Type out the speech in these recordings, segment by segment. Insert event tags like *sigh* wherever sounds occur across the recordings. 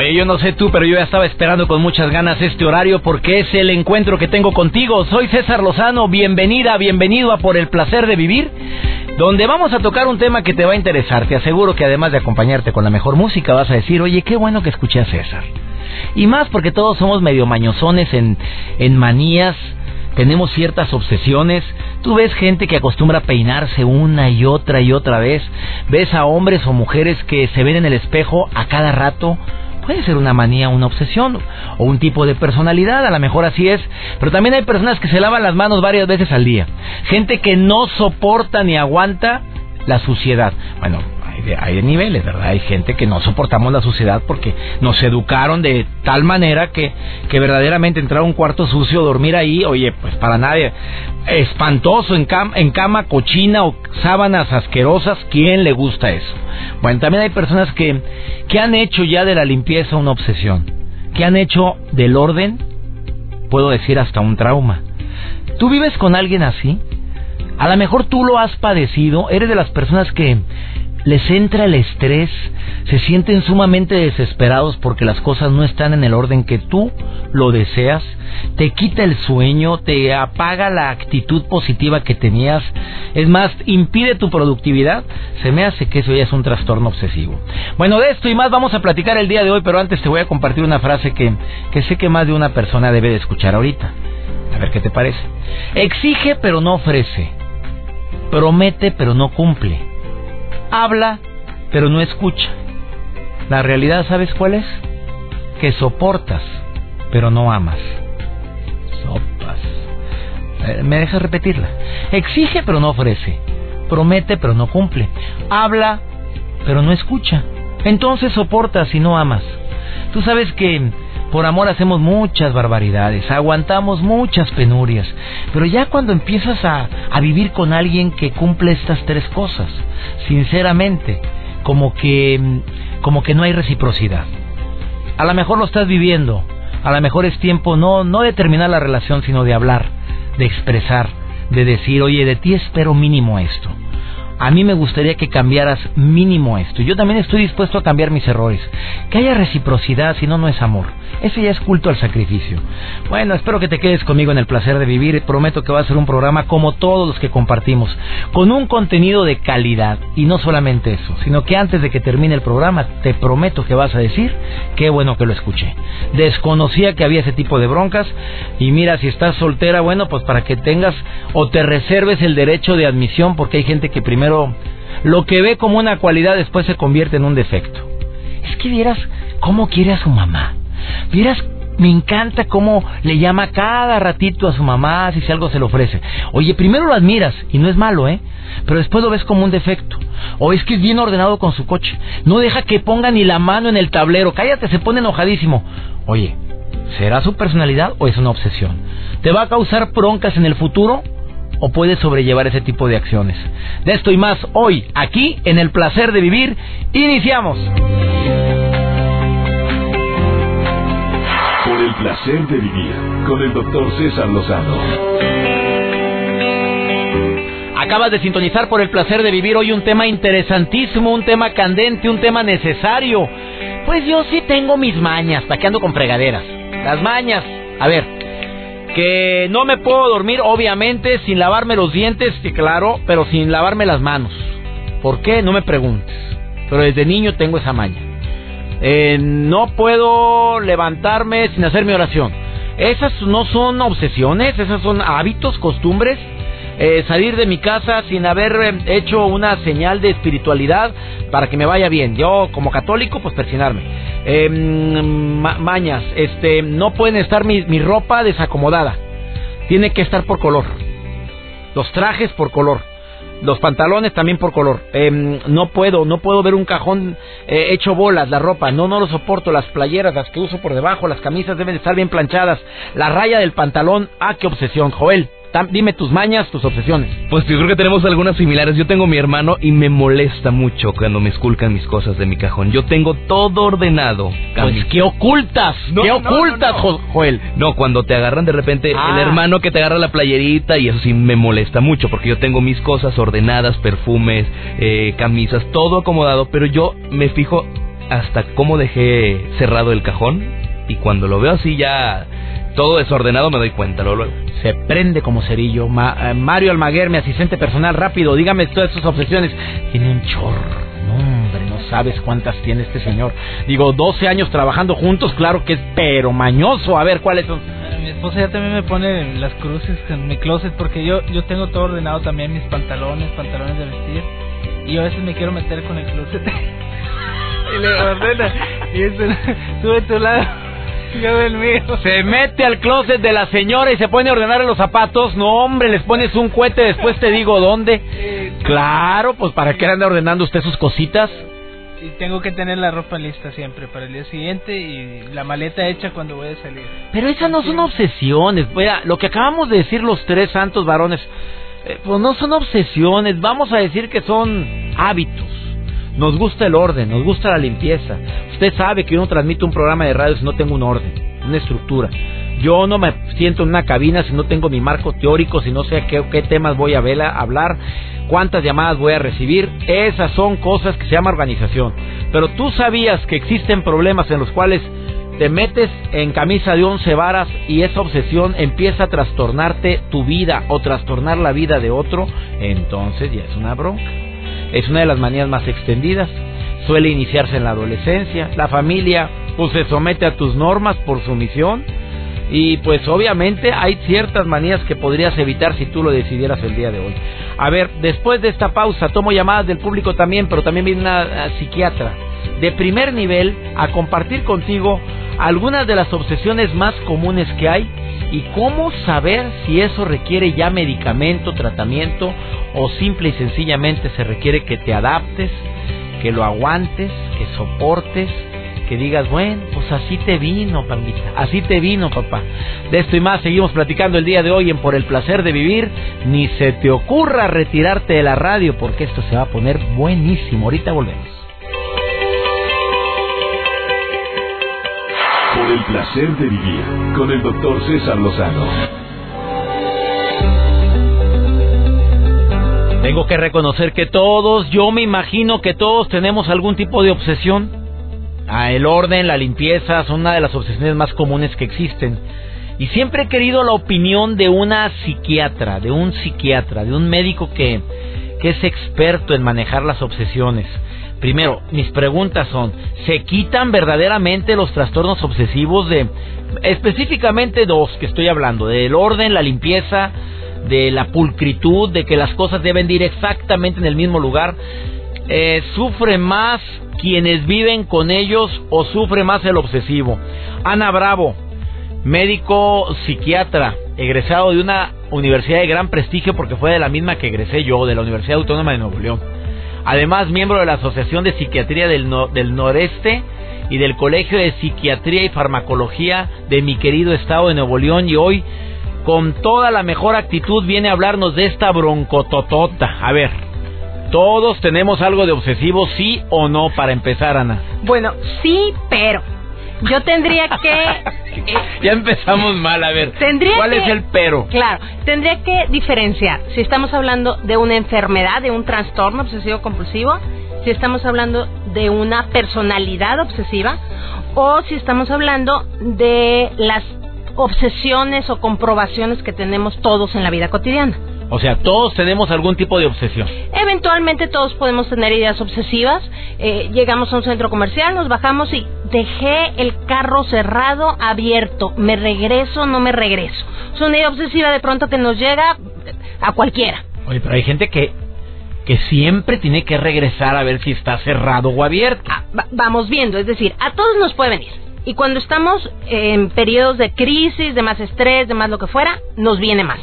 Oye, yo no sé tú, pero yo ya estaba esperando con muchas ganas este horario porque es el encuentro que tengo contigo. Soy César Lozano, bienvenida, bienvenido a Por el Placer de Vivir, donde vamos a tocar un tema que te va a interesar. Te aseguro que además de acompañarte con la mejor música, vas a decir, oye, qué bueno que escuché a César. Y más porque todos somos medio mañosones en, en manías, tenemos ciertas obsesiones. Tú ves gente que acostumbra a peinarse una y otra y otra vez. Ves a hombres o mujeres que se ven en el espejo a cada rato Puede ser una manía, una obsesión o un tipo de personalidad, a lo mejor así es. Pero también hay personas que se lavan las manos varias veces al día. Gente que no soporta ni aguanta la suciedad. Bueno, hay de, niveles, ¿verdad? Hay gente que no soportamos la suciedad porque nos educaron de tal manera que, que verdaderamente entrar a un cuarto sucio, dormir ahí, oye, pues para nadie, espantoso en, en cama cochina o sábanas asquerosas, ¿quién le gusta eso? Bueno, también hay personas que, que han hecho ya de la limpieza una obsesión, que han hecho del orden, puedo decir hasta un trauma. ¿Tú vives con alguien así? A lo mejor tú lo has padecido, eres de las personas que les entra el estrés, se sienten sumamente desesperados porque las cosas no están en el orden que tú lo deseas, te quita el sueño, te apaga la actitud positiva que tenías, es más, impide tu productividad, se me hace que eso ya es un trastorno obsesivo. Bueno, de esto y más vamos a platicar el día de hoy, pero antes te voy a compartir una frase que, que sé que más de una persona debe de escuchar ahorita. A ver qué te parece. Exige pero no ofrece. Promete pero no cumple habla, pero no escucha. La realidad, ¿sabes cuál es? Que soportas, pero no amas. Sopas. Eh, ¿Me dejas repetirla? Exige, pero no ofrece. Promete, pero no cumple. Habla, pero no escucha. Entonces soportas y no amas. Tú sabes que por amor hacemos muchas barbaridades, aguantamos muchas penurias, pero ya cuando empiezas a, a vivir con alguien que cumple estas tres cosas, sinceramente, como que, como que no hay reciprocidad. A lo mejor lo estás viviendo, a lo mejor es tiempo no, no de terminar la relación, sino de hablar, de expresar, de decir, oye, de ti espero mínimo esto a mí me gustaría que cambiaras mínimo esto. Yo también estoy dispuesto a cambiar mis errores. Que haya reciprocidad, si no, no es amor. Ese ya es culto al sacrificio. Bueno, espero que te quedes conmigo en el placer de vivir. Prometo que va a ser un programa como todos los que compartimos, con un contenido de calidad. Y no solamente eso, sino que antes de que termine el programa, te prometo que vas a decir, qué bueno que lo escuché. Desconocía que había ese tipo de broncas. Y mira, si estás soltera, bueno, pues para que tengas o te reserves el derecho de admisión, porque hay gente que primero lo que ve como una cualidad después se convierte en un defecto. Es que vieras cómo quiere a su mamá. Vieras, me encanta cómo le llama cada ratito a su mamá si algo se le ofrece. Oye, primero lo admiras y no es malo, ¿eh? Pero después lo ves como un defecto. O es que es bien ordenado con su coche. No deja que ponga ni la mano en el tablero. Cállate, se pone enojadísimo. Oye, ¿será su personalidad o es una obsesión? ¿Te va a causar broncas en el futuro? O puedes sobrellevar ese tipo de acciones. De esto y más hoy, aquí en el placer de vivir, iniciamos. Por el placer de vivir con el doctor César Lozano. Acabas de sintonizar por el placer de vivir hoy un tema interesantísimo, un tema candente, un tema necesario. Pues yo sí tengo mis mañas, ¿para qué ando con fregaderas? Las mañas. A ver, que no me puedo dormir, obviamente, sin lavarme los dientes, que claro, pero sin lavarme las manos. ¿Por qué? No me preguntes. Pero desde niño tengo esa maña. Eh, no puedo levantarme sin hacer mi oración. Esas no son obsesiones, esas son hábitos, costumbres. Eh, salir de mi casa sin haber eh, hecho una señal de espiritualidad para que me vaya bien. Yo, como católico, pues persinarme. Eh, mañas, este, no pueden estar mi, mi ropa desacomodada. Tiene que estar por color. Los trajes por color. Los pantalones también por color. Em, no puedo, no puedo ver un cajón eh, hecho bolas, la ropa. No, no lo soporto. Las playeras, las que uso por debajo, las camisas deben estar bien planchadas. La raya del pantalón, ah, qué obsesión, Joel. Dime tus mañas, tus obsesiones. Pues yo creo que tenemos algunas similares. Yo tengo mi hermano y me molesta mucho cuando me esculcan mis cosas de mi cajón. Yo tengo todo ordenado. Pues, ¿qué ocultas? ¿Qué ocultas, Joel? No, cuando te agarran de repente el ah. hermano que te agarra la playerita y eso sí me molesta mucho porque yo tengo mis cosas ordenadas, perfumes, eh, camisas, todo acomodado, pero yo me fijo hasta cómo dejé cerrado el cajón y cuando lo veo así ya todo desordenado me doy cuenta luego. Se prende como cerillo. Eh, Mario Almaguer, mi asistente personal, rápido, dígame todas sus obsesiones. Tiene un chorro. No, hombre, no sabes cuántas tiene este señor. Digo, 12 años trabajando juntos, claro que es pero mañoso. A ver, ¿cuáles son? Mi esposa ya también me pone las cruces en mi closet porque yo yo tengo todo ordenado también, mis pantalones, pantalones de vestir. Y yo a veces me quiero meter con el closet. *laughs* y le ordena. Y eso, sube tu lado se mete al closet de la señora y se pone a ordenar los zapatos. No, hombre, les pones un cohete, después te digo dónde. Claro, pues ¿para qué anda ordenando usted sus cositas? Y tengo que tener la ropa lista siempre para el día siguiente y la maleta hecha cuando voy a salir. Pero esas no son obsesiones. Vea, lo que acabamos de decir los tres santos varones, eh, pues no son obsesiones. Vamos a decir que son hábitos. Nos gusta el orden, nos gusta la limpieza. Usted sabe que yo no transmito un programa de radio si no tengo un orden, una estructura. Yo no me siento en una cabina si no tengo mi marco teórico, si no sé qué, temas voy a hablar, cuántas llamadas voy a recibir. Esas son cosas que se llama organización. Pero tú sabías que existen problemas en los cuales te metes en camisa de once varas y esa obsesión empieza a trastornarte tu vida o trastornar la vida de otro, entonces ya es una bronca. Es una de las manías más extendidas. Suele iniciarse en la adolescencia. La familia pues se somete a tus normas por sumisión. Y pues obviamente hay ciertas manías que podrías evitar si tú lo decidieras el día de hoy. A ver, después de esta pausa tomo llamadas del público también, pero también viene una eh, psiquiatra de primer nivel a compartir contigo algunas de las obsesiones más comunes que hay y cómo saber si eso requiere ya medicamento, tratamiento o simple y sencillamente se requiere que te adaptes, que lo aguantes, que soportes, que digas, bueno, pues así te vino, pandita, así te vino, papá. De esto y más seguimos platicando el día de hoy en Por el placer de vivir. Ni se te ocurra retirarte de la radio porque esto se va a poner buenísimo. Ahorita volvemos. El placer de vivir con el doctor César Lozano. Tengo que reconocer que todos, yo me imagino que todos tenemos algún tipo de obsesión. El orden, la limpieza son una de las obsesiones más comunes que existen. Y siempre he querido la opinión de una psiquiatra, de un psiquiatra, de un médico que, que es experto en manejar las obsesiones. Primero, mis preguntas son, ¿se quitan verdaderamente los trastornos obsesivos de específicamente dos que estoy hablando, del orden, la limpieza, de la pulcritud, de que las cosas deben ir exactamente en el mismo lugar? Eh, ¿Sufre más quienes viven con ellos o sufre más el obsesivo? Ana Bravo, médico psiquiatra, egresado de una universidad de gran prestigio porque fue de la misma que egresé yo, de la Universidad Autónoma de Nuevo León Además, miembro de la Asociación de Psiquiatría del, Noreste y del Colegio de Psiquiatría y Farmacología de mi querido estado de Nuevo León y hoy con toda la mejor actitud viene a hablarnos de esta broncototota. A ver, todos tenemos algo de obsesivo, sí o no, para empezar, Ana. Bueno, sí, pero yo tendría que... *laughs* ya empezamos mal, a ver. ¿Cuál es el pero? Claro, tendría que diferenciar si estamos hablando de una enfermedad, de un trastorno obsesivo compulsivo, si estamos hablando de una personalidad obsesiva o si estamos hablando de las obsesiones o comprobaciones que tenemos todos en la vida cotidiana. O sea, todos tenemos algún tipo de obsesión. Eventualmente todos podemos tener ideas obsesivas. Eh, llegamos a un centro comercial, nos bajamos y dejé el carro cerrado, abierto. ¿Me regreso no me regreso? Es una idea obsesiva de pronto que nos llega a cualquiera. Oye, pero hay gente que que siempre tiene que regresar a ver si está cerrado o abierto. Ah, vamos viendo, es decir, a todos nos puede venir. Y cuando estamos en periodos de crisis, de más estrés, de más lo que fuera, nos viene más.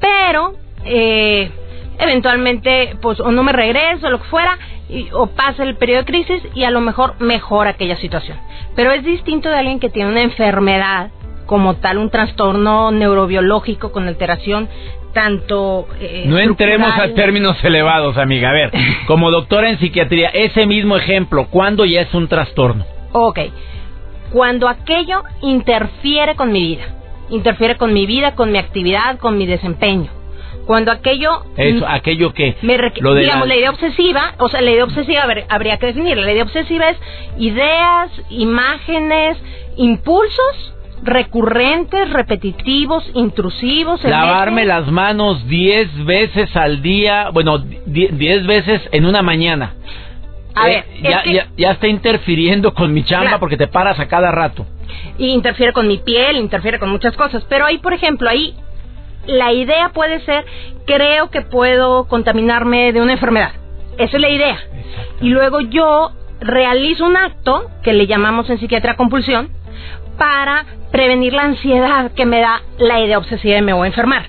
Pero eh, eventualmente pues o no me regreso o lo que fuera y, o pasa el periodo de crisis y a lo mejor mejora aquella situación. Pero es distinto de alguien que tiene una enfermedad como tal, un trastorno neurobiológico con alteración tanto... Eh, no entremos a términos elevados, amiga. A ver, *laughs* como doctora en psiquiatría, ese mismo ejemplo, ¿cuándo ya es un trastorno? Ok, cuando aquello interfiere con mi vida, interfiere con mi vida, con mi actividad, con mi desempeño. Cuando aquello... Eso, aquello que... lo digamos, la... idea obsesiva, o sea, la idea obsesiva habría que definir. La idea obsesiva es ideas, imágenes, impulsos recurrentes, repetitivos, intrusivos. Lavarme las manos diez veces al día, bueno, diez veces en una mañana. A eh, ver, ya, está interfiriendo con mi chamba porque te paras a cada rato. Y interfiere con mi piel, interfiere con muchas cosas. Pero ahí, por ejemplo, ahí la idea puede ser, creo que puedo contaminarme de una enfermedad. Esa es la idea. Y luego yo realizo un acto que le llamamos en psiquiatría compulsión para prevenir la ansiedad que me da la idea obsesiva de me voy a enfermar.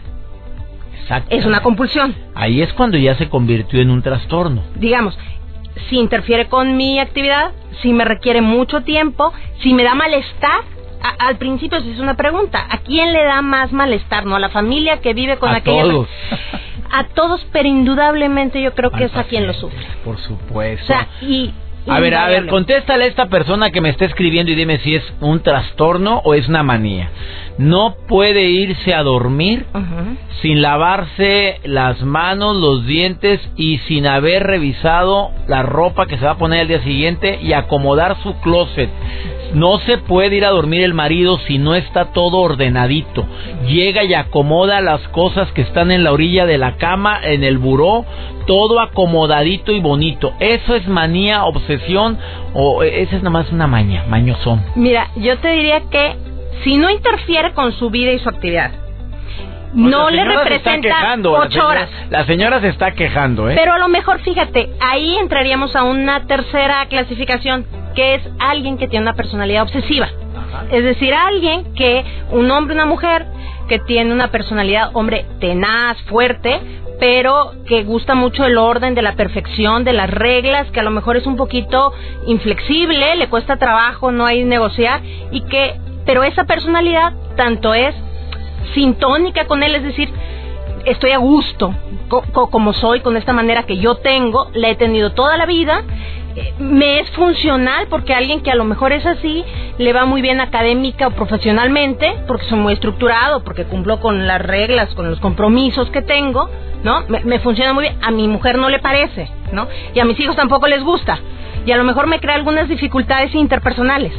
Exacto. Es una compulsión. Ahí es cuando ya se convirtió en un trastorno. Digamos, si interfiere con mi actividad, si me requiere mucho tiempo, si me da malestar. Al principio se hizo una pregunta, ¿a quién le da más malestar? ¿No? ¿A la familia que vive con a aquella? Todos. A todos, pero indudablemente yo creo que es a quien lo sufre. Por supuesto. O sea, y a ver, a ver, contéstale a esta persona que me está escribiendo y dime si es un trastorno o es una manía. No puede irse a dormir sin lavarse las manos, los dientes y sin haber revisado la ropa que se va a poner el día siguiente y acomodar su closet. No se puede ir a dormir el marido si no está todo ordenadito. Llega y acomoda las cosas que están en la orilla de la cama, en el buró, todo acomodadito y bonito. ¿Eso es manía, obsesión o esa es nada más una maña, mañosón? Mira, yo te diría que si no interfiere con su vida y su actividad, no le representa ocho horas. La señora se está quejando, ¿eh? Pero a lo mejor, fíjate, ahí entraríamos a una tercera clasificación, que es alguien que tiene una personalidad obsesiva. Es decir, alguien que, un hombre, una mujer, que tiene una personalidad, hombre, tenaz, fuerte, pero que gusta mucho el orden de la perfección, de las reglas, que a lo mejor es un poquito inflexible, le cuesta trabajo, no hay negociar, y que, pero esa personalidad tanto es sintónica con él, es decir, estoy a gusto como soy, con esta manera que yo tengo, la he tenido toda la vida, me es funcional porque alguien que a lo mejor es así le va muy bien académica o profesionalmente porque soy muy estructurado, porque cumplo con las reglas, con los compromisos que tengo, ¿no? Me, me, funciona muy bien. A mi mujer no le parece, ¿no? Y a mis hijos tampoco les gusta. Y a lo mejor me crea algunas dificultades interpersonales.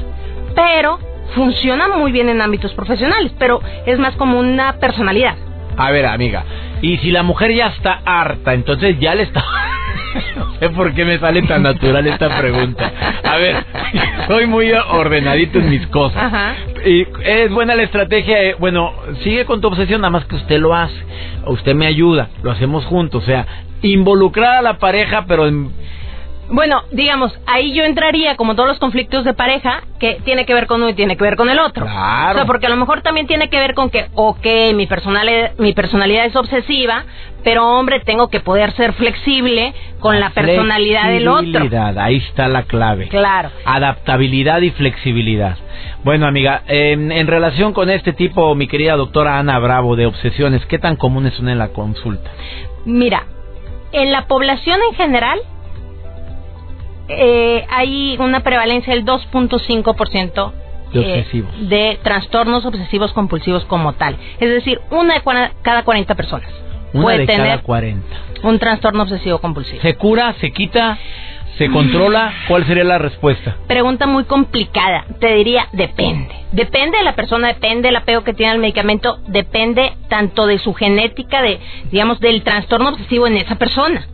Pero funciona muy bien en ámbitos profesionales, pero es más como una personalidad. A ver, amiga, y si la mujer ya está harta, entonces ya le está... *laughs* *laughs* no sé por qué me sale tan natural esta pregunta. A ver, *laughs* soy muy ordenadito en mis cosas. Ajá. Y es buena la estrategia. Eh, bueno, sigue con tu obsesión, nada más que usted lo hace. Usted me ayuda, lo hacemos juntos. O sea, involucrar a la pareja, pero en bueno, digamos, ahí yo entraría como todos los conflictos de pareja que tiene que ver con uno y tiene que ver con el otro. Claro. O sea, porque a lo mejor también tiene que ver con que, ok, mi personalidad, mi personalidad es obsesiva, pero hombre, tengo que poder ser flexible con la, personalidad del otro. Ahí está la clave. Claro. Adaptabilidad y flexibilidad. Bueno, amiga, en, en relación con este tipo, mi querida doctora Ana Bravo, de obsesiones, ¿qué tan comunes son en la consulta? Mira, en la población en general, eh, hay una prevalencia del 2.5% de, eh, de trastornos obsesivos compulsivos como tal. Es decir, una de cada 40 personas puede tener 40. un trastorno obsesivo compulsivo. ¿Se cura? ¿Se quita? ¿Se controla? ¿Cuál sería la respuesta? Pregunta muy complicada. Te diría, depende. Depende de la persona, depende del apego que tiene al medicamento, depende tanto de su genética, de, digamos, del trastorno obsesivo en esa persona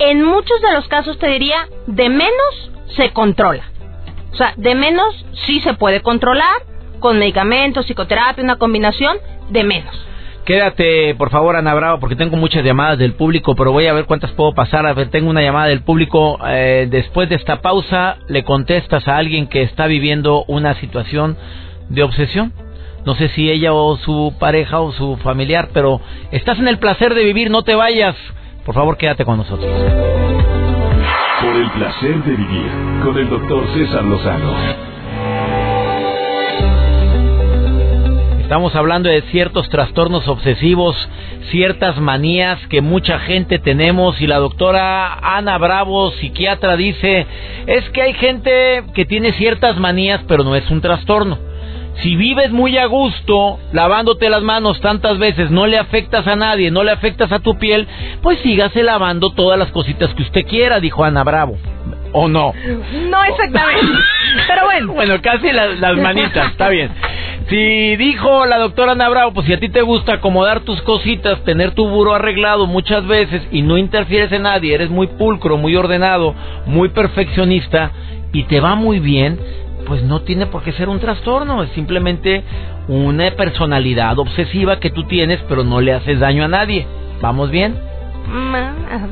en muchos de los casos te diría, de menos se controla. O sea, de menos sí se puede controlar con medicamentos, psicoterapia, una combinación, de menos. Quédate, por favor, Ana Bravo, porque tengo muchas llamadas del público, pero voy a ver cuántas puedo pasar. A ver, tengo una llamada del público. Eh, después de esta pausa, le contestas a alguien que está viviendo una situación de obsesión. No sé si ella o su pareja o su familiar, pero estás en el placer de vivir, no te vayas. Por favor, quédate con nosotros. Por el placer de vivir con el doctor César Lozano. Estamos hablando de ciertos trastornos obsesivos, ciertas manías que mucha gente tenemos y la doctora Ana Bravo, psiquiatra, dice, es que hay gente que tiene ciertas manías pero no es un trastorno. Si vives muy a gusto, lavándote las manos tantas veces, no le afectas a nadie, no le afectas a tu piel, pues sígase lavando todas las cositas que usted quiera, dijo Ana Bravo. ¿O no? No exactamente. *laughs* Pero bueno. Bueno, casi las, las manitas, está bien. Si dijo la doctora Ana Bravo, pues si a ti te gusta acomodar tus cositas, tener tu buro arreglado muchas veces y no interfieres en nadie, eres muy pulcro, muy ordenado, muy perfeccionista y te va muy bien, pues no tiene por qué ser un trastorno, es simplemente una personalidad obsesiva que tú tienes, pero no le haces daño a nadie. ¿Vamos bien?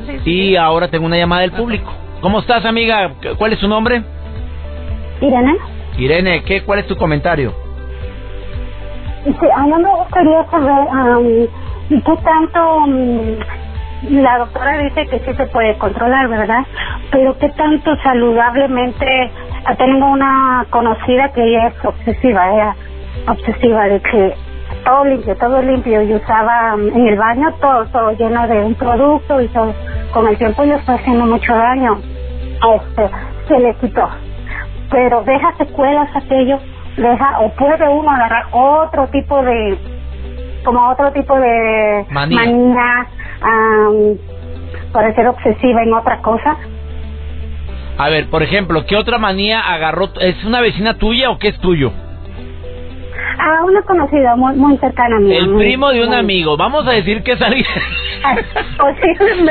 Sí, sí. Y ahora tengo una llamada del público. ¿Cómo estás, amiga? ¿Cuál es su nombre? Irene, Irene, ¿qué, ¿cuál es tu comentario? sí, a mí me gustaría saber am, qué tanto mm, la doctora dice que sí se puede controlar, ¿verdad? Pero qué tanto saludablemente tengo una conocida que ella es obsesiva, ella obsesiva de que todo limpio, todo limpio y usaba en el baño todo, todo lleno de un producto y todo. Con el tiempo yo estoy haciendo mucho daño. Este, se le quitó. Pero deja secuelas aquello, deja, o puede uno agarrar otro tipo de, como otro tipo de Manía. manía, am, para ser obsesiva en otra cosa. A ver, por ejemplo, ¿qué otra manía agarró? ¿Es una vecina tuya o qué es tuyo? Ah, una conocida muy, muy cercana a mí. El muy- primo de un muy- amigo. Vamos a decir que es alguien.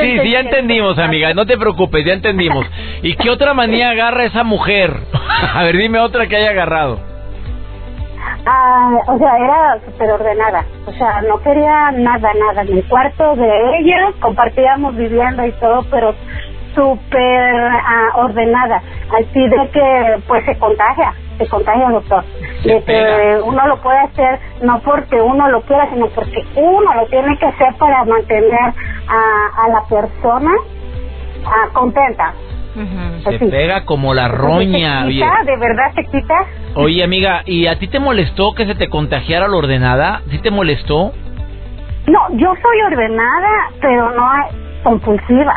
Sí, sí, ya entendimos, amiga. No te preocupes, ya entendimos. ¿Y qué otra manía agarra esa mujer? *laughs* A ver, dime otra que haya agarrado. Ah, o sea, era súper ordenada. O sea, no quería nada, nada. En el cuarto de ella compartíamos vivienda y todo, pero súper ah, ordenada. Así de que, pues, se contagia, se contagia, doctor. De pega. que uno lo puede hacer no porque uno lo quiera, sino porque uno lo tiene que hacer para mantener a, a la persona ah, contenta. Ujú. Se Así. pega como la roña. Se Oye, quita, de verdad se quita. Oye, amiga, ¿y a ti te molestó que se te contagiara la ordenada? ¿Sí te molestó? No, yo soy ordenada, pero no compulsiva.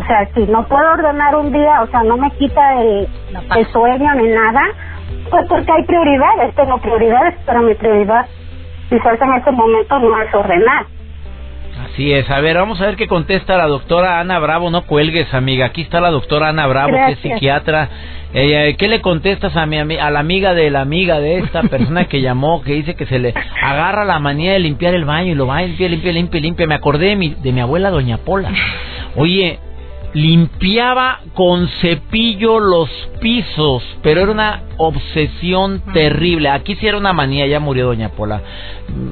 O sea, si no puedo ordenar un día, o sea, no me quita el, sueño ni nada, pues porque hay prioridades, tengo prioridades, pero mi prioridad quizás en este momento no es ordenar. Así es. A ver, vamos a ver qué contesta la doctora Ana Bravo. No cuelgues, amiga. Aquí está la doctora Ana Bravo, que es psiquiatra. Ella, ¿Qué le contestas a mi a la amiga de la amiga de esta persona que llamó, que dice que se le agarra la manía de limpiar el baño y lo va a limpia, limpia, limpia, limpia? Me acordé de mi, de mi abuela Doña Pola. Oye, limpiaba con cepillo los pisos, pero era una obsesión terrible. Aquí sí era una manía, ya murió Doña Pola.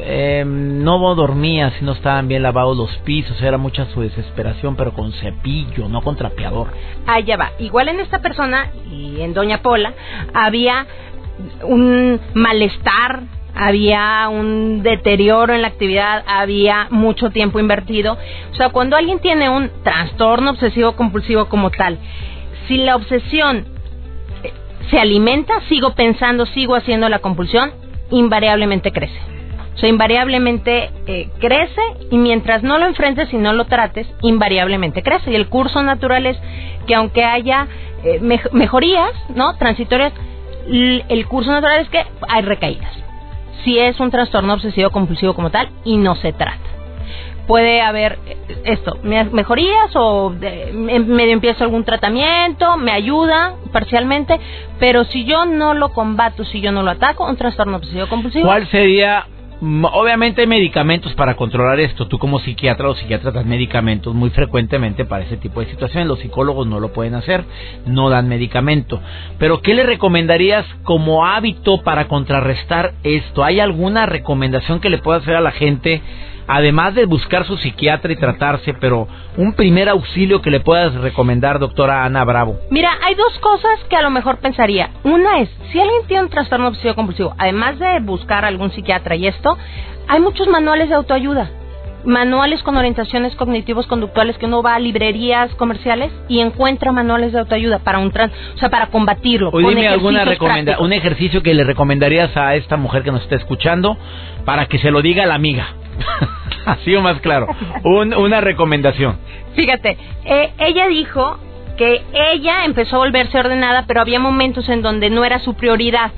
Eh, no dormía si no estaban bien lavados los pisos, era mucha su desesperación, pero con cepillo, no con trapeador. Allá va. Igual en esta persona y en Doña Pola había un malestar, había un deterioro en la actividad, había mucho tiempo invertido. O sea, cuando alguien tiene un trastorno obsesivo compulsivo como tal, si la obsesión eh, se alimenta, sigo pensando, sigo haciendo la compulsión, invariablemente crece. O sea, invariablemente eh, crece y mientras no lo enfrentes y no lo trates, invariablemente crece. Y el curso natural es que aunque haya eh, mej- mejorías, ¿no? Transitorias, el curso natural es que hay recaídas. Si es un trastorno obsesivo compulsivo como tal y no se trata. Puede haber eh, esto, me- mejorías o de- me- medio empiezo algún tratamiento, me ayuda parcialmente, pero si yo no lo combato, si yo no lo ataco, un trastorno obsesivo compulsivo ¿Cuál sería? Obviamente hay medicamentos para controlar esto. Tú como psiquiatra o psiquiatra das medicamentos muy frecuentemente para ese tipo de situaciones. Los psicólogos no lo pueden hacer, no dan medicamento. Pero ¿qué le recomendarías como hábito para contrarrestar esto? ¿Hay alguna recomendación que le pueda hacer a la gente? Además de buscar su psiquiatra y tratarse, pero un primer auxilio que le puedas recomendar, doctora Ana Bravo. Mira, hay dos cosas que a lo mejor pensaría. Una es, si alguien tiene un trastorno obsesivo compulsivo, además de buscar algún psiquiatra y esto, hay muchos manuales de autoayuda. manuales con orientaciones cognitivos conductuales que uno va a librerías comerciales y encuentra manuales de autoayuda para un trans, o sea, para combatirlo. O dime alguna recomenda un ejercicio que le recomendarías a esta mujer que nos está escuchando para que se lo diga a la amiga. *laughs* Así o más claro. una recomendación. Fíjate, eh, ella dijo que ella empezó a volverse ordenada, pero había momentos en donde no era su prioridad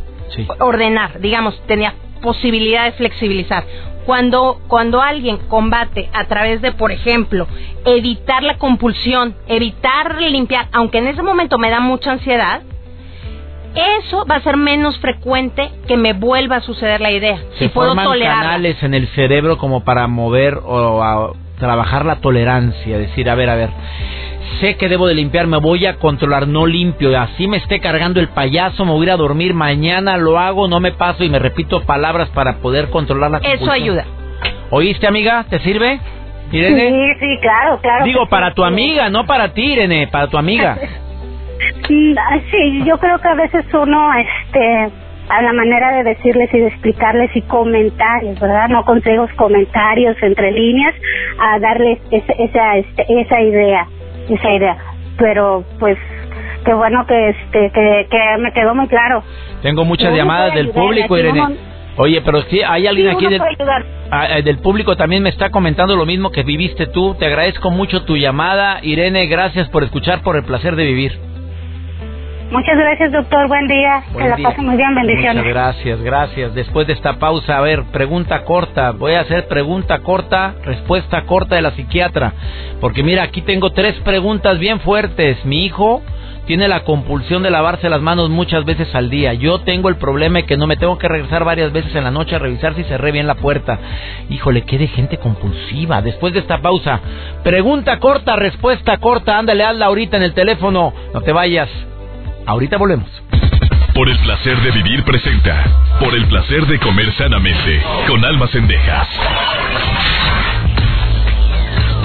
ordenar, digamos, tenía posibilidad de flexibilizar. Cuando, cuando alguien combate a través de, por ejemplo, evitar la compulsión, evitar limpiar, aunque en ese momento me da mucha ansiedad, eso va a ser menos frecuente que me vuelva a suceder la idea. Se puedo forman canales en el cerebro como para mover o a trabajar la tolerancia, decir, a ver, a ver, sé que debo de limpiar, me voy a controlar, no limpio, así me esté cargando el payaso, me voy a ir a dormir, mañana lo hago, no me paso y me repito palabras para poder controlar la Eso ayuda. ¿Oíste, amiga? ¿Te sirve? Irene. Sí, sí, claro, claro. Digo, para tu amiga, no para ti, Irene, para tu amiga. *laughs* sí, yo creo que a veces uno, este, a la manera de decirles y de explicarles y comentarios, ¿verdad? No consejos, comentarios entre líneas, a darles esa, esa, este, esa idea esa idea. Pero pues qué bueno que este que, que me quedó muy claro. Tengo muchas llamadas del público, Irene. Oye, pero si hay alguien aquí del, ah, eh, del, público también me está comentando lo mismo que viviste tú. Te agradezco mucho tu llamada, Irene. Gracias por escuchar, por el placer de vivir. Muchas gracias, doctor. Buen día. que la pasen muy bien. Bendiciones. Muchas gracias, gracias. Después de esta pausa, a ver, pregunta corta. Voy a hacer pregunta corta, respuesta corta de la psiquiatra. Porque mira, aquí tengo tres preguntas bien fuertes. Mi hijo tiene la compulsión de lavarse las manos muchas veces al día. Yo tengo el problema de que no me tengo que regresar varias veces en la noche a revisar si cerré bien la puerta. Híjole, qué de gente compulsiva. Después de esta pausa, pregunta corta, respuesta corta. Ándale, hazla ahorita en el teléfono. No te vayas. Ahorita volvemos. Por el placer de vivir presenta. Por el placer de comer sanamente. Con almas cendejas.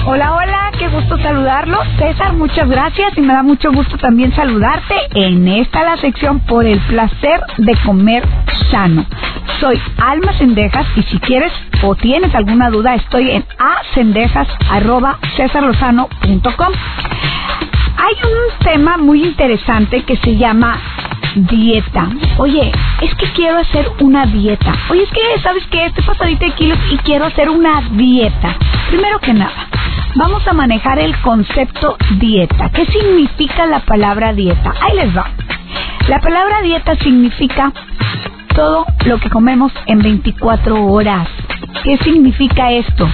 Hola, hola, qué gusto saludarlo. César, muchas gracias y me da mucho gusto también saludarte en esta la sección por el placer de comer sano. Soy Alma Cendejas y si quieres o tienes alguna duda estoy en acendejas.cesarlozano.com. Hay un tema muy interesante que se llama dieta. Oye, es que quiero hacer una dieta. Oye, es que, ¿sabes qué? Estoy pasadita de kilos y quiero hacer una dieta. Primero que nada, vamos a manejar el concepto dieta. ¿Qué significa la palabra dieta? Ahí les va. La palabra dieta significa todo lo que comemos en 24 horas. ¿Qué significa esto?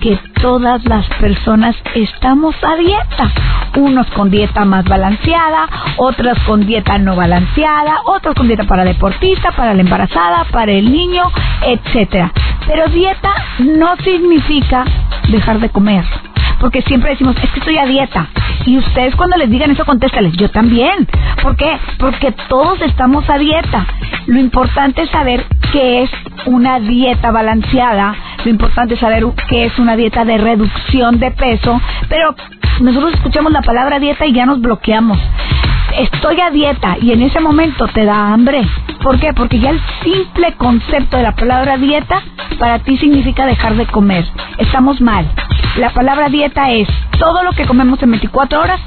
Que todas las personas estamos a dieta. Unos con dieta más balanceada, otros con dieta no balanceada, otros con dieta para deportista, para la embarazada, para el niño, etcétera. Pero dieta no significa dejar de comer porque siempre decimos, es que estoy a dieta. Y ustedes cuando les digan eso, contéstales, yo también. ¿Por qué? Porque todos estamos a dieta. Lo importante es saber qué es una dieta balanceada, lo importante es saber qué es una dieta de reducción de peso, pero nosotros escuchamos la palabra dieta y ya nos bloqueamos. Estoy a dieta y en ese momento te da hambre. ¿Por qué? Porque ya el simple concepto de la palabra dieta para ti significa dejar de comer. Estamos mal. La palabra dieta es todo lo que comemos en 24 horas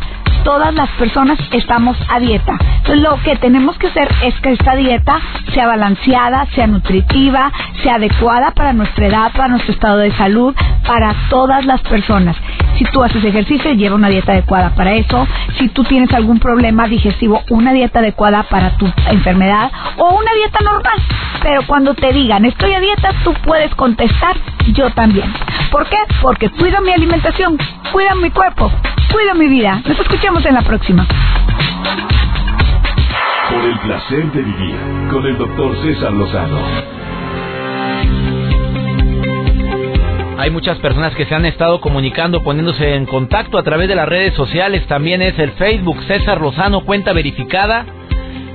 todas las personas estamos a dieta. Entonces lo que tenemos que hacer es que esta dieta sea balanceada, sea nutritiva, sea adecuada para nuestra edad, para nuestro estado de salud, para todas las personas. Si tú haces ejercicio, lleva una dieta adecuada para eso. Si tú tienes algún problema digestivo, una dieta adecuada para tu enfermedad o una dieta normal. Pero cuando te digan estoy a dieta, tú puedes contestar yo también. ¿Por qué? Porque cuido mi alimentación, cuido mi cuerpo, cuido mi vida. Nos escuchamos en la próxima. Por el placer de vivir con el doctor César Lozano. Hay muchas personas que se han estado comunicando, poniéndose en contacto a través de las redes sociales. También es el Facebook César Lozano, cuenta verificada.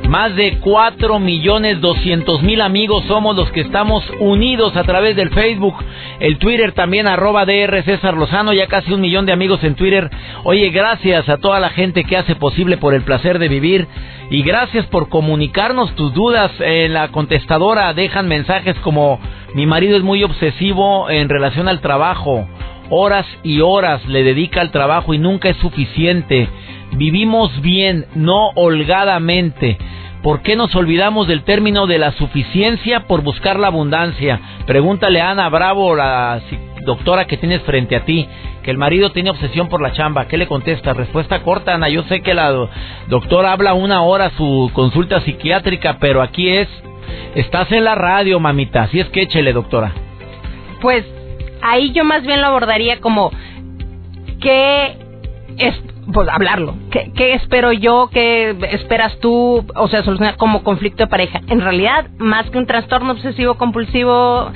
Más de 4 millones 200 mil amigos somos los que estamos unidos a través del Facebook, el Twitter también, arroba DR César Lozano, ya casi un millón de amigos en Twitter. Oye, gracias a toda la gente que hace posible por el placer de vivir y gracias por comunicarnos tus dudas en la contestadora. Dejan mensajes como mi marido es muy obsesivo en relación al trabajo. Horas y horas le dedica al trabajo y nunca es suficiente. Vivimos bien, no holgadamente. ¿Por qué nos olvidamos del término de la suficiencia por buscar la abundancia? Pregúntale a Ana Bravo, la doctora que tienes frente a ti, que el marido tiene obsesión por la chamba. ¿Qué le contesta? Respuesta corta, Ana. Yo sé que la doctora habla una hora su consulta psiquiátrica, pero aquí es, estás en la radio, mamita. Así es que échele, doctora. Pues ahí yo más bien lo abordaría como, ¿qué es pues hablarlo. ¿Qué, ¿Qué, espero yo? ¿Qué esperas tú? O sea, solucionar como conflicto de pareja. En realidad, más que un trastorno obsesivo compulsivo,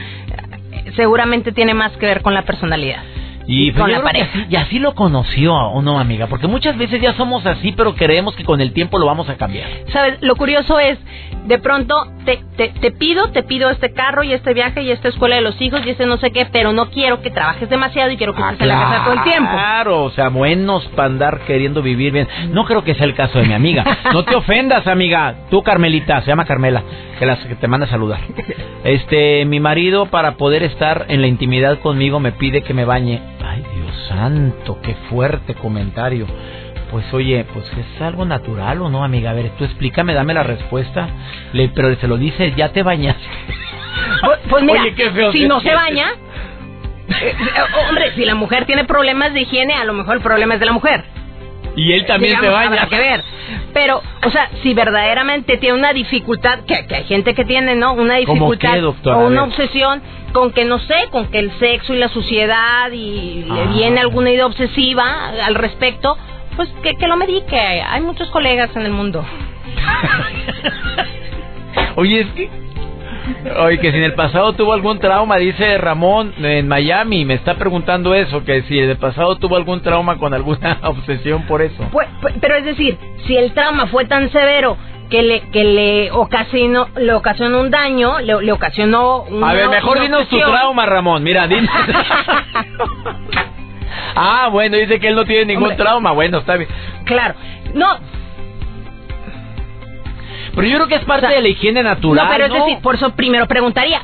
seguramente tiene más que ver con la personalidad. Y, con la pareja. y así lo conoció, ¿o no, amiga? Porque muchas veces ya somos así, pero creemos que con el tiempo lo vamos a cambiar. ¿Sabes? Lo curioso es, de pronto te, te, te, pido, te pido este carro y este viaje y esta escuela de los hijos y este no sé qué, pero no quiero que trabajes demasiado y quiero que estés en la casa todo el tiempo. Claro, o sea, buenos para andar queriendo vivir bien. No creo que sea el caso de mi amiga. No te *laughs* ofendas, amiga. Tú, Carmelita, se llama Carmela, que, las, que te manda a saludar. Este, mi marido, para poder estar en la intimidad conmigo, me pide que me bañe. Ay, Dios santo, qué fuerte comentario. Pues oye, pues es algo natural o no, amiga. A ver, tú explícame, dame la respuesta. Le, pero se lo dice, ya te bañas. *laughs* Pues, pues mira, oye, qué feo si no se baña, eh, hombre, si la mujer tiene problemas de higiene, a lo mejor el problema es de la mujer. Y él también se baña. que ver. Pero, o sea, si verdaderamente tiene una dificultad, que, que hay gente que tiene, ¿no? Una dificultad qué, o una obsesión con que, no sé, con que el sexo y la suciedad y le ah. viene alguna idea obsesiva al respecto, pues que, que lo medique. Hay muchos colegas en el mundo. *laughs* Oye, es que Oye, que si en el pasado tuvo algún trauma, dice Ramón en Miami, me está preguntando eso, que si en el pasado tuvo algún trauma con alguna *laughs* obsesión por eso. Pues, pues, pero es decir, si el trauma fue tan severo que le que le ocasionó le ocasionó un daño, le, le ocasionó una, A ver, mejor dinos tu trauma, Ramón. Mira, *laughs* dinos. Ah, bueno, dice que él no tiene ningún trauma. Bueno, está bien. Claro. No, pero yo creo que es parte de la higiene natural. No, pero es decir, por eso primero preguntaría.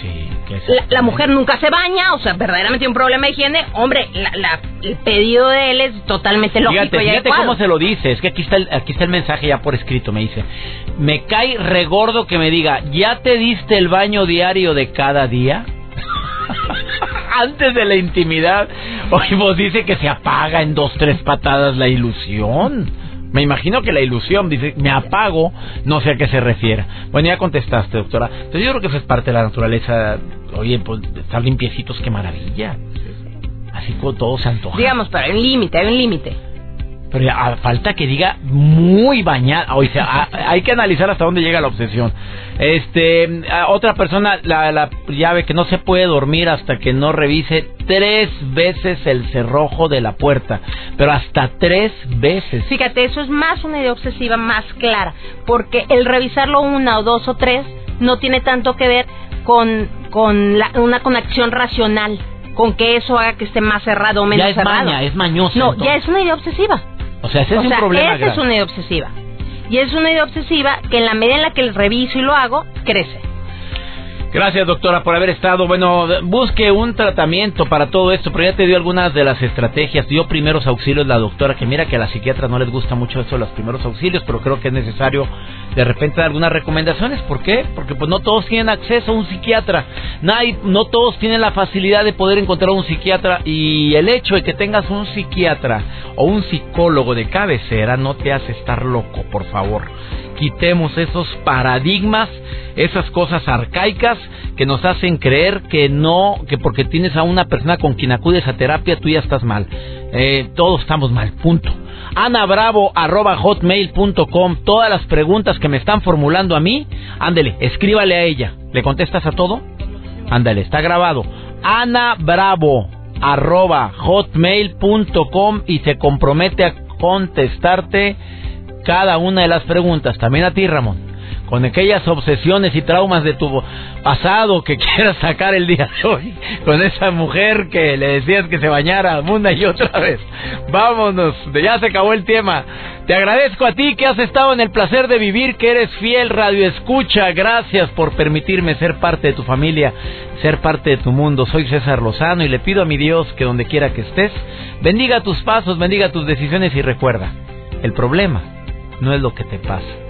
Sí, la, la, mujer nunca se baña, o sea, verdaderamente un problema de higiene. Hombre, la, el pedido de él es totalmente lógico fíjate, y Fíjate cómo se lo dice. Es que aquí está, el, aquí está el mensaje ya por escrito. Me dice: Me cae regordo que me diga, ¿ya te diste el baño diario de cada día? *laughs* Antes de la intimidad. Oye, vos dice que se apaga en dos, tres patadas la ilusión. Me imagino que la ilusión, dice, me apago, no sé a qué se refiere. Bueno, ya contestaste, doctora. Entonces yo creo que eso es parte de la naturaleza. Oye, pues estar limpiecitos, qué maravilla. Así como todo se antoja. Digamos, pero hay un límite, hay un límite. Pero a falta que diga muy bañada. O sea, hay que analizar hasta dónde llega la obsesión. Este, otra persona, la, la llave que no se puede dormir hasta que no revise tres veces el cerrojo de la puerta. Pero hasta tres veces. Fíjate, eso es más una idea obsesiva más clara. Porque el revisarlo una o dos o tres no tiene tanto que ver con, con la, una conexión racional con que eso haga que esté más cerrado o menos ya es cerrado. Maña, es mañoso. No, ya es una idea obsesiva. O sea, ese es un problema. Esa es una idea obsesiva. Y es una idea obsesiva que en la medida en la que el reviso y lo hago, crece. Gracias, doctora, por haber estado. Bueno, busque un tratamiento para todo esto, pero ya te dio algunas de las estrategias. Dio primeros auxilios la doctora, que mira que a las psiquiatras no les gusta mucho eso de los primeros auxilios, pero creo que es necesario de repente dar algunas recomendaciones. ¿Por qué? Porque pues no todos tienen acceso a un psiquiatra. Nadie, no todos tienen la facilidad de poder encontrar un psiquiatra y el hecho de que tengas un psiquiatra o un psicólogo de cabecera no te hace estar loco, por favor quitemos esos paradigmas, esas cosas arcaicas que nos hacen creer que no, que porque tienes a una persona con quien acudes a terapia tú ya estás mal. Eh, todos estamos mal, punto. Hotmail.com. Todas las preguntas que me están formulando a mí, ándele, escríbale a ella. ¿Le contestas a todo? Ándale, está grabado. Ana Bravo arroba hotmail.com y se compromete a contestarte cada una de las preguntas, también a ti, Ramón con aquellas obsesiones y traumas de tu pasado que *laughs* quieras sacar el día de hoy, con esa mujer que le decías que se bañara una y otra vez. Vámonos, ya se acabó el tema. Te agradezco a ti que has estado en el placer de vivir, que eres fiel radio escucha. Gracias por permitirme ser parte de tu familia, ser parte de tu mundo. Soy César Lozano y le pido a mi Dios que donde quiera que estés, bendiga tus pasos, bendiga tus decisiones y recuerda, el problema no es lo que te pasa